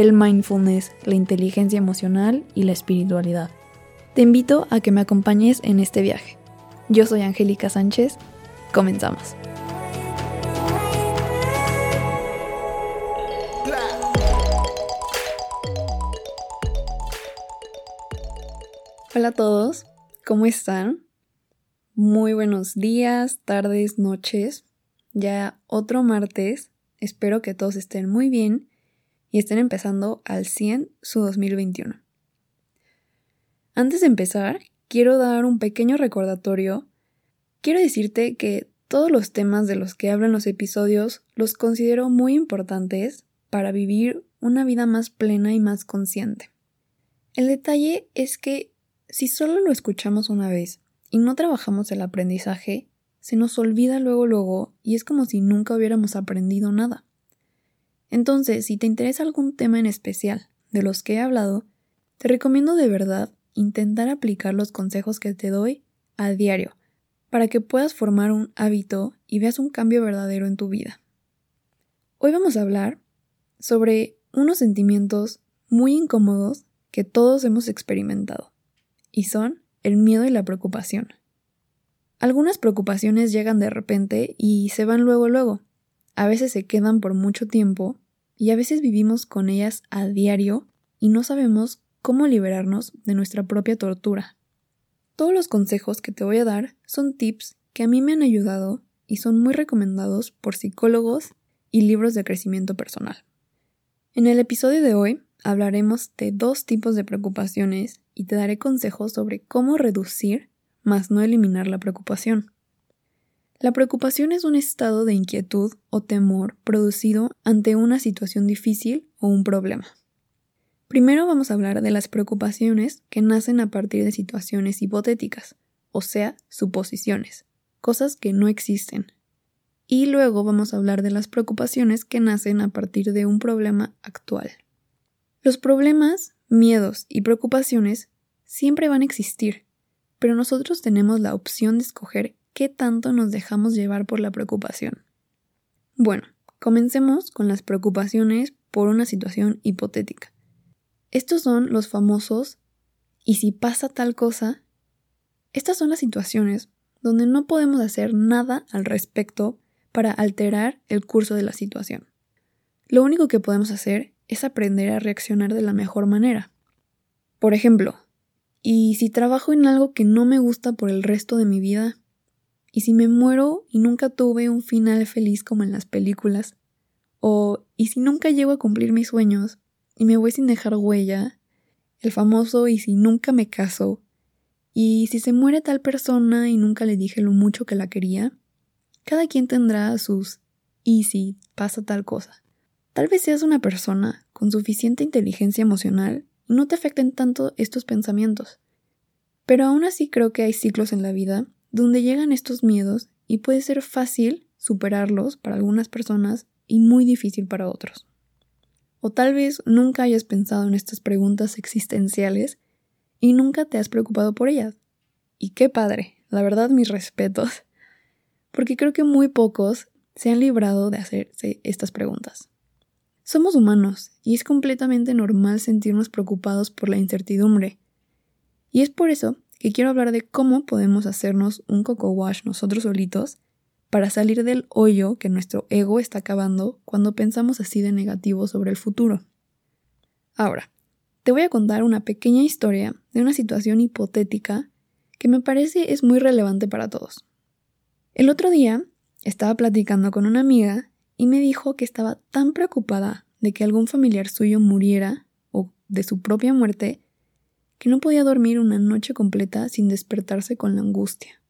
el mindfulness, la inteligencia emocional y la espiritualidad. Te invito a que me acompañes en este viaje. Yo soy Angélica Sánchez. Comenzamos. Hola a todos, ¿cómo están? Muy buenos días, tardes, noches. Ya otro martes. Espero que todos estén muy bien y estén empezando al 100 su 2021. Antes de empezar, quiero dar un pequeño recordatorio. Quiero decirte que todos los temas de los que hablan los episodios los considero muy importantes para vivir una vida más plena y más consciente. El detalle es que si solo lo escuchamos una vez y no trabajamos el aprendizaje, se nos olvida luego luego y es como si nunca hubiéramos aprendido nada. Entonces, si te interesa algún tema en especial de los que he hablado, te recomiendo de verdad intentar aplicar los consejos que te doy a diario para que puedas formar un hábito y veas un cambio verdadero en tu vida. Hoy vamos a hablar sobre unos sentimientos muy incómodos que todos hemos experimentado, y son el miedo y la preocupación. Algunas preocupaciones llegan de repente y se van luego luego, a veces se quedan por mucho tiempo y a veces vivimos con ellas a diario y no sabemos cómo liberarnos de nuestra propia tortura. Todos los consejos que te voy a dar son tips que a mí me han ayudado y son muy recomendados por psicólogos y libros de crecimiento personal. En el episodio de hoy hablaremos de dos tipos de preocupaciones y te daré consejos sobre cómo reducir, más no eliminar la preocupación. La preocupación es un estado de inquietud o temor producido ante una situación difícil o un problema. Primero vamos a hablar de las preocupaciones que nacen a partir de situaciones hipotéticas, o sea, suposiciones, cosas que no existen. Y luego vamos a hablar de las preocupaciones que nacen a partir de un problema actual. Los problemas, miedos y preocupaciones siempre van a existir, pero nosotros tenemos la opción de escoger qué tanto nos dejamos llevar por la preocupación. Bueno, comencemos con las preocupaciones por una situación hipotética. Estos son los famosos ¿y si pasa tal cosa? Estas son las situaciones donde no podemos hacer nada al respecto para alterar el curso de la situación. Lo único que podemos hacer es aprender a reaccionar de la mejor manera. Por ejemplo, ¿y si trabajo en algo que no me gusta por el resto de mi vida? ¿Y si me muero y nunca tuve un final feliz como en las películas? O ¿y si nunca llego a cumplir mis sueños y me voy sin dejar huella? El famoso ¿y si nunca me caso? ¿Y si se muere tal persona y nunca le dije lo mucho que la quería? Cada quien tendrá sus ¿y si pasa tal cosa? Tal vez seas una persona con suficiente inteligencia emocional y no te afecten tanto estos pensamientos. Pero aún así creo que hay ciclos en la vida donde llegan estos miedos y puede ser fácil superarlos para algunas personas y muy difícil para otros. O tal vez nunca hayas pensado en estas preguntas existenciales y nunca te has preocupado por ellas. Y qué padre, la verdad mis respetos, porque creo que muy pocos se han librado de hacerse estas preguntas. Somos humanos y es completamente normal sentirnos preocupados por la incertidumbre. Y es por eso que quiero hablar de cómo podemos hacernos un coco wash nosotros solitos para salir del hoyo que nuestro ego está cavando cuando pensamos así de negativo sobre el futuro. Ahora, te voy a contar una pequeña historia de una situación hipotética que me parece es muy relevante para todos. El otro día estaba platicando con una amiga y me dijo que estaba tan preocupada de que algún familiar suyo muriera o de su propia muerte que no podía dormir una noche completa sin despertarse con la angustia.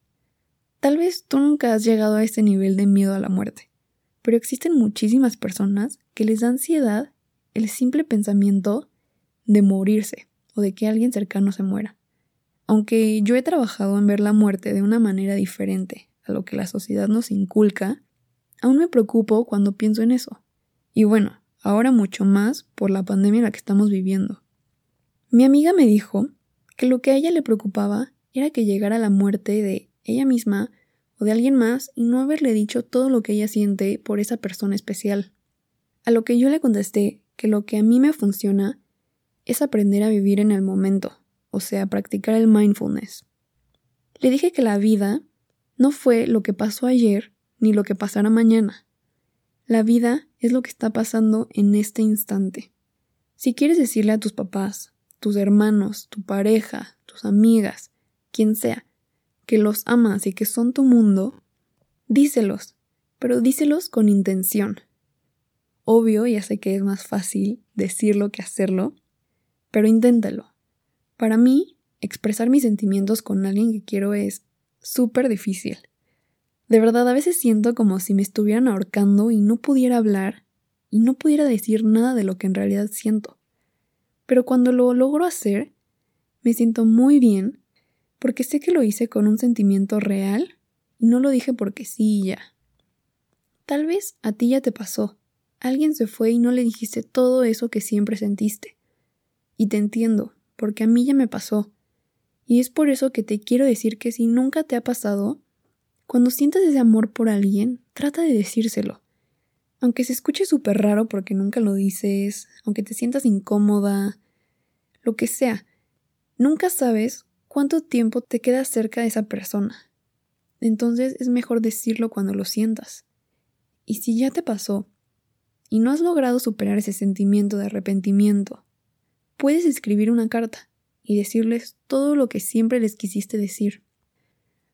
Tal vez tú nunca has llegado a este nivel de miedo a la muerte, pero existen muchísimas personas que les da ansiedad el simple pensamiento de morirse o de que alguien cercano se muera. Aunque yo he trabajado en ver la muerte de una manera diferente a lo que la sociedad nos inculca, aún me preocupo cuando pienso en eso. Y bueno, ahora mucho más por la pandemia en la que estamos viviendo. Mi amiga me dijo que lo que a ella le preocupaba era que llegara la muerte de ella misma o de alguien más y no haberle dicho todo lo que ella siente por esa persona especial. A lo que yo le contesté que lo que a mí me funciona es aprender a vivir en el momento, o sea, practicar el mindfulness. Le dije que la vida no fue lo que pasó ayer ni lo que pasará mañana. La vida es lo que está pasando en este instante. Si quieres decirle a tus papás, tus hermanos, tu pareja, tus amigas, quien sea, que los amas y que son tu mundo, díselos, pero díselos con intención. Obvio, ya sé que es más fácil decirlo que hacerlo, pero inténtalo. Para mí, expresar mis sentimientos con alguien que quiero es súper difícil. De verdad, a veces siento como si me estuvieran ahorcando y no pudiera hablar y no pudiera decir nada de lo que en realidad siento. Pero cuando lo logro hacer, me siento muy bien porque sé que lo hice con un sentimiento real y no lo dije porque sí y ya. Tal vez a ti ya te pasó. Alguien se fue y no le dijiste todo eso que siempre sentiste. Y te entiendo, porque a mí ya me pasó. Y es por eso que te quiero decir que si nunca te ha pasado, cuando sientas ese amor por alguien, trata de decírselo. Aunque se escuche súper raro porque nunca lo dices, aunque te sientas incómoda, lo que sea, nunca sabes cuánto tiempo te quedas cerca de esa persona. Entonces es mejor decirlo cuando lo sientas. Y si ya te pasó y no has logrado superar ese sentimiento de arrepentimiento, puedes escribir una carta y decirles todo lo que siempre les quisiste decir.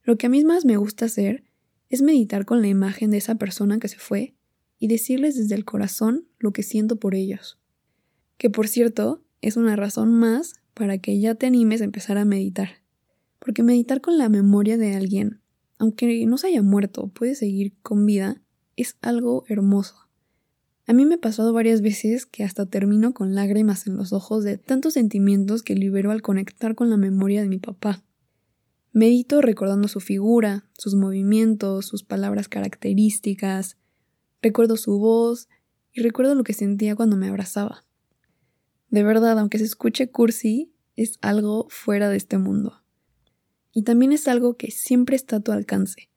Lo que a mí más me gusta hacer es meditar con la imagen de esa persona que se fue y decirles desde el corazón lo que siento por ellos. Que por cierto, es una razón más para que ya te animes a empezar a meditar. Porque meditar con la memoria de alguien, aunque no se haya muerto, puede seguir con vida, es algo hermoso. A mí me ha pasado varias veces que hasta termino con lágrimas en los ojos de tantos sentimientos que libero al conectar con la memoria de mi papá. Medito recordando su figura, sus movimientos, sus palabras características, recuerdo su voz y recuerdo lo que sentía cuando me abrazaba. De verdad, aunque se escuche cursi, es algo fuera de este mundo. Y también es algo que siempre está a tu alcance.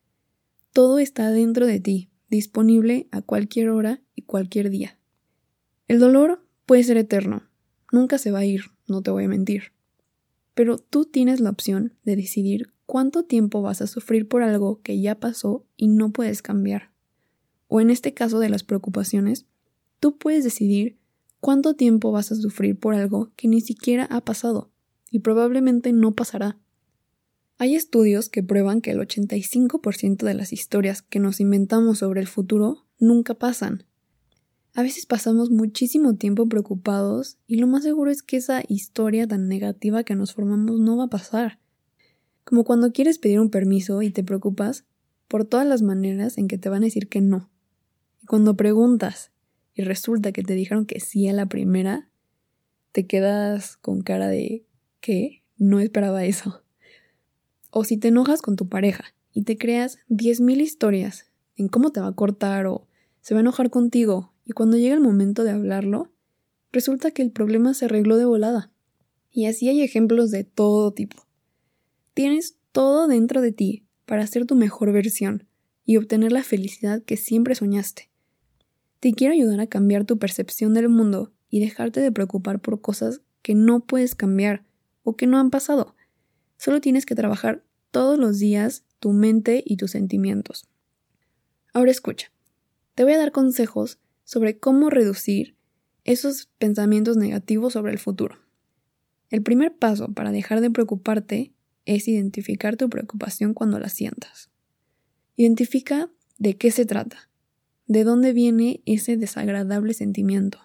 Todo está dentro de ti, disponible a cualquier hora y cualquier día. El dolor puede ser eterno, nunca se va a ir, no te voy a mentir. Pero tú tienes la opción de decidir cuánto tiempo vas a sufrir por algo que ya pasó y no puedes cambiar. O en este caso de las preocupaciones, tú puedes decidir ¿Cuánto tiempo vas a sufrir por algo que ni siquiera ha pasado y probablemente no pasará? Hay estudios que prueban que el 85% de las historias que nos inventamos sobre el futuro nunca pasan. A veces pasamos muchísimo tiempo preocupados y lo más seguro es que esa historia tan negativa que nos formamos no va a pasar. Como cuando quieres pedir un permiso y te preocupas por todas las maneras en que te van a decir que no. Cuando preguntas y resulta que te dijeron que sí a la primera, te quedas con cara de ¿qué? No esperaba eso. O si te enojas con tu pareja y te creas 10.000 historias en cómo te va a cortar o se va a enojar contigo y cuando llega el momento de hablarlo, resulta que el problema se arregló de volada. Y así hay ejemplos de todo tipo. Tienes todo dentro de ti para ser tu mejor versión y obtener la felicidad que siempre soñaste. Te quiero ayudar a cambiar tu percepción del mundo y dejarte de preocupar por cosas que no puedes cambiar o que no han pasado. Solo tienes que trabajar todos los días tu mente y tus sentimientos. Ahora escucha, te voy a dar consejos sobre cómo reducir esos pensamientos negativos sobre el futuro. El primer paso para dejar de preocuparte es identificar tu preocupación cuando la sientas. Identifica de qué se trata de dónde viene ese desagradable sentimiento.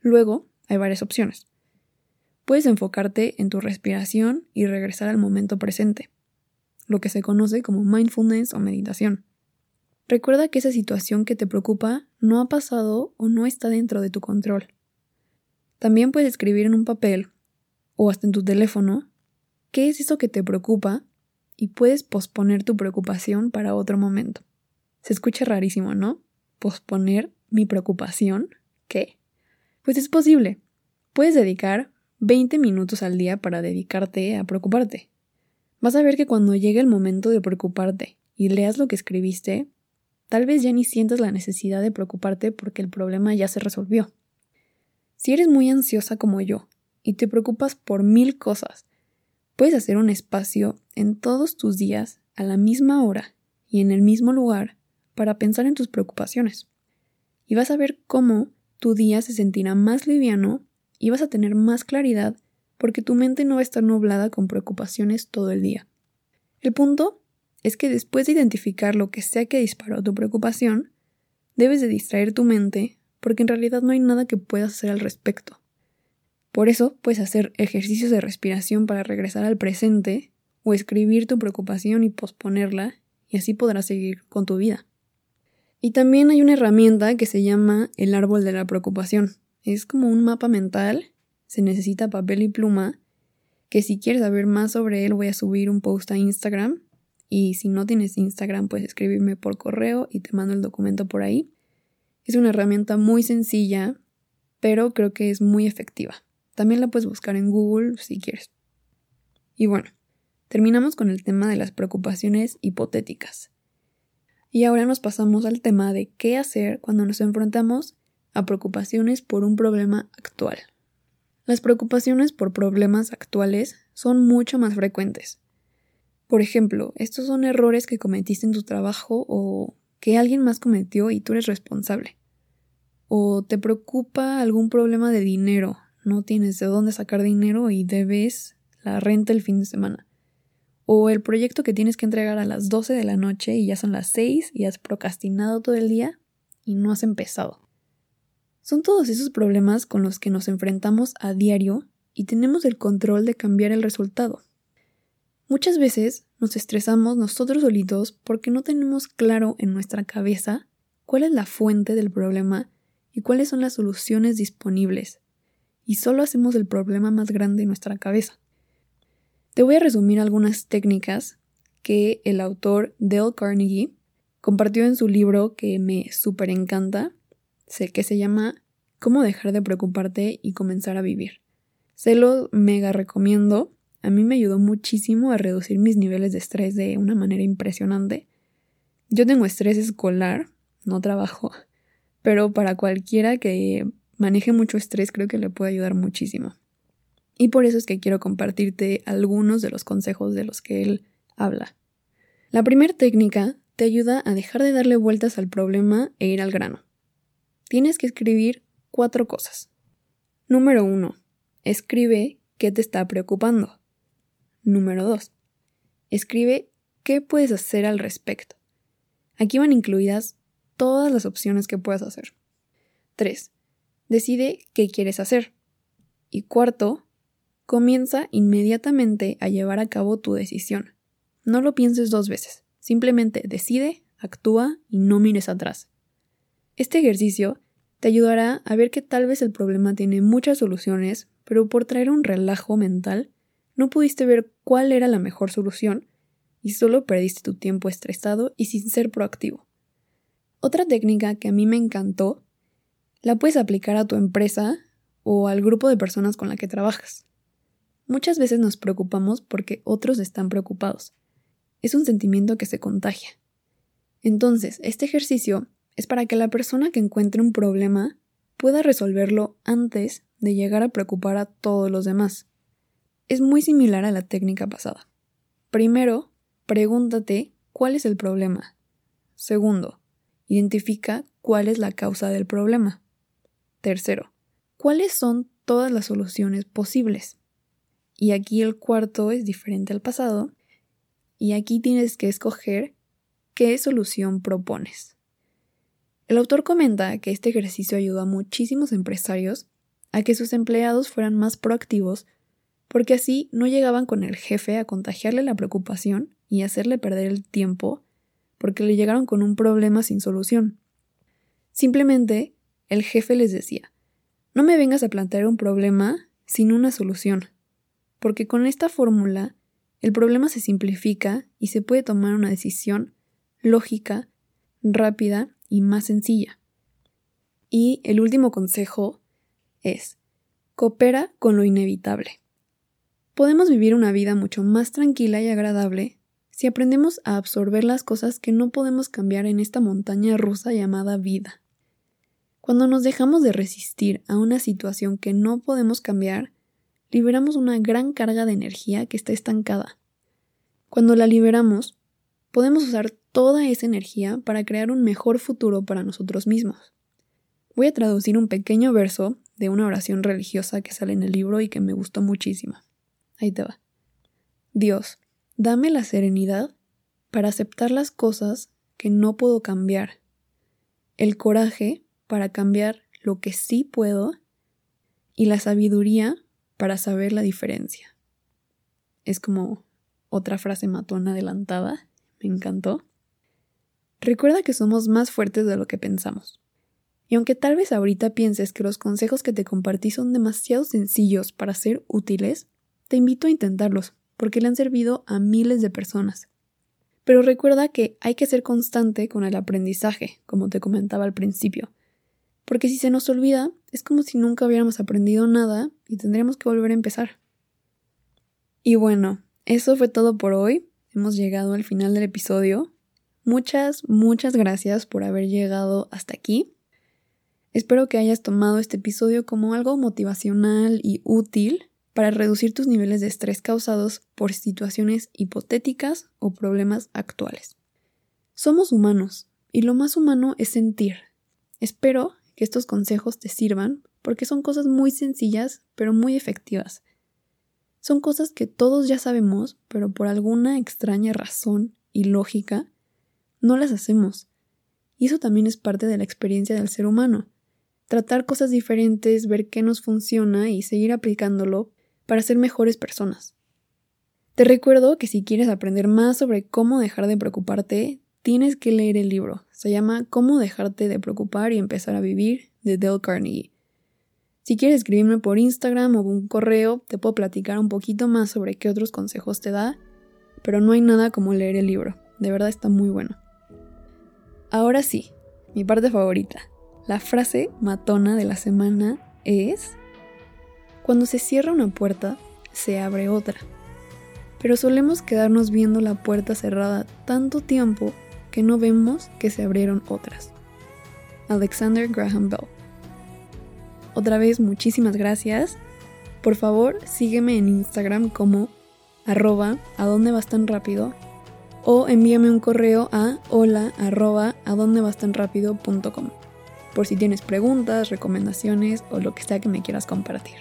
Luego, hay varias opciones. Puedes enfocarte en tu respiración y regresar al momento presente, lo que se conoce como mindfulness o meditación. Recuerda que esa situación que te preocupa no ha pasado o no está dentro de tu control. También puedes escribir en un papel o hasta en tu teléfono qué es eso que te preocupa y puedes posponer tu preocupación para otro momento. Se escucha rarísimo, ¿no? Posponer mi preocupación. ¿Qué? Pues es posible. Puedes dedicar 20 minutos al día para dedicarte a preocuparte. Vas a ver que cuando llegue el momento de preocuparte y leas lo que escribiste, tal vez ya ni sientas la necesidad de preocuparte porque el problema ya se resolvió. Si eres muy ansiosa como yo y te preocupas por mil cosas, puedes hacer un espacio en todos tus días a la misma hora y en el mismo lugar para pensar en tus preocupaciones. Y vas a ver cómo tu día se sentirá más liviano y vas a tener más claridad porque tu mente no va a estar nublada con preocupaciones todo el día. El punto es que después de identificar lo que sea que disparó tu preocupación, debes de distraer tu mente porque en realidad no hay nada que puedas hacer al respecto. Por eso puedes hacer ejercicios de respiración para regresar al presente o escribir tu preocupación y posponerla y así podrás seguir con tu vida. Y también hay una herramienta que se llama el árbol de la preocupación. Es como un mapa mental se necesita papel y pluma, que si quieres saber más sobre él voy a subir un post a Instagram y si no tienes Instagram puedes escribirme por correo y te mando el documento por ahí. Es una herramienta muy sencilla, pero creo que es muy efectiva. También la puedes buscar en Google si quieres. Y bueno, terminamos con el tema de las preocupaciones hipotéticas. Y ahora nos pasamos al tema de qué hacer cuando nos enfrentamos a preocupaciones por un problema actual. Las preocupaciones por problemas actuales son mucho más frecuentes. Por ejemplo, estos son errores que cometiste en tu trabajo o que alguien más cometió y tú eres responsable. O te preocupa algún problema de dinero, no tienes de dónde sacar dinero y debes la renta el fin de semana. O el proyecto que tienes que entregar a las 12 de la noche y ya son las 6 y has procrastinado todo el día y no has empezado. Son todos esos problemas con los que nos enfrentamos a diario y tenemos el control de cambiar el resultado. Muchas veces nos estresamos nosotros solitos porque no tenemos claro en nuestra cabeza cuál es la fuente del problema y cuáles son las soluciones disponibles, y solo hacemos el problema más grande en nuestra cabeza. Te voy a resumir algunas técnicas que el autor Dale Carnegie compartió en su libro que me súper encanta, sé que se llama Cómo dejar de preocuparte y comenzar a vivir. Se lo mega recomiendo. A mí me ayudó muchísimo a reducir mis niveles de estrés de una manera impresionante. Yo tengo estrés escolar, no trabajo, pero para cualquiera que maneje mucho estrés creo que le puede ayudar muchísimo. Y por eso es que quiero compartirte algunos de los consejos de los que él habla. La primera técnica te ayuda a dejar de darle vueltas al problema e ir al grano tienes que escribir cuatro cosas. Número uno, escribe qué te está preocupando. Número dos, escribe qué puedes hacer al respecto. Aquí van incluidas todas las opciones que puedas hacer. 3. Decide qué quieres hacer. Y cuarto, comienza inmediatamente a llevar a cabo tu decisión. No lo pienses dos veces. Simplemente decide, actúa y no mires atrás. Este ejercicio te ayudará a ver que tal vez el problema tiene muchas soluciones, pero por traer un relajo mental, no pudiste ver cuál era la mejor solución y solo perdiste tu tiempo estresado y sin ser proactivo. Otra técnica que a mí me encantó, la puedes aplicar a tu empresa o al grupo de personas con la que trabajas. Muchas veces nos preocupamos porque otros están preocupados. Es un sentimiento que se contagia. Entonces, este ejercicio es para que la persona que encuentre un problema pueda resolverlo antes de llegar a preocupar a todos los demás. Es muy similar a la técnica pasada. Primero, pregúntate cuál es el problema. Segundo, identifica cuál es la causa del problema. Tercero, cuáles son todas las soluciones posibles. Y aquí el cuarto es diferente al pasado. Y aquí tienes que escoger qué solución propones. El autor comenta que este ejercicio ayudó a muchísimos empresarios a que sus empleados fueran más proactivos porque así no llegaban con el jefe a contagiarle la preocupación y hacerle perder el tiempo porque le llegaron con un problema sin solución. Simplemente el jefe les decía, No me vengas a plantear un problema sin una solución, porque con esta fórmula el problema se simplifica y se puede tomar una decisión lógica, rápida y más sencilla. Y el último consejo es, coopera con lo inevitable. Podemos vivir una vida mucho más tranquila y agradable si aprendemos a absorber las cosas que no podemos cambiar en esta montaña rusa llamada vida. Cuando nos dejamos de resistir a una situación que no podemos cambiar, liberamos una gran carga de energía que está estancada. Cuando la liberamos, podemos usar toda esa energía para crear un mejor futuro para nosotros mismos. Voy a traducir un pequeño verso de una oración religiosa que sale en el libro y que me gustó muchísimo. Ahí te va. Dios, dame la serenidad para aceptar las cosas que no puedo cambiar, el coraje para cambiar lo que sí puedo y la sabiduría para saber la diferencia. Es como otra frase matona adelantada, me encantó. Recuerda que somos más fuertes de lo que pensamos. Y aunque tal vez ahorita pienses que los consejos que te compartí son demasiado sencillos para ser útiles, te invito a intentarlos, porque le han servido a miles de personas. Pero recuerda que hay que ser constante con el aprendizaje, como te comentaba al principio, porque si se nos olvida, es como si nunca hubiéramos aprendido nada y tendríamos que volver a empezar. Y bueno, eso fue todo por hoy. Hemos llegado al final del episodio. Muchas, muchas gracias por haber llegado hasta aquí. Espero que hayas tomado este episodio como algo motivacional y útil para reducir tus niveles de estrés causados por situaciones hipotéticas o problemas actuales. Somos humanos y lo más humano es sentir. Espero que estos consejos te sirvan porque son cosas muy sencillas pero muy efectivas. Son cosas que todos ya sabemos, pero por alguna extraña razón y lógica no las hacemos. Y eso también es parte de la experiencia del ser humano tratar cosas diferentes, ver qué nos funciona y seguir aplicándolo para ser mejores personas. Te recuerdo que si quieres aprender más sobre cómo dejar de preocuparte, tienes que leer el libro. Se llama Cómo dejarte de preocupar y empezar a vivir de Dale Carnegie. Si quieres escribirme por Instagram o un correo, te puedo platicar un poquito más sobre qué otros consejos te da, pero no hay nada como leer el libro. De verdad está muy bueno. Ahora sí, mi parte favorita, la frase matona de la semana es, cuando se cierra una puerta, se abre otra. Pero solemos quedarnos viendo la puerta cerrada tanto tiempo que no vemos que se abrieron otras. Alexander Graham Bell. Otra vez muchísimas gracias. Por favor, sígueme en Instagram como arroba a dónde vas tan rápido o envíame un correo a hola arroba a vas tan rápido.com por si tienes preguntas, recomendaciones o lo que sea que me quieras compartir.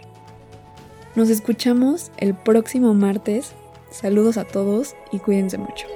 Nos escuchamos el próximo martes. Saludos a todos y cuídense mucho.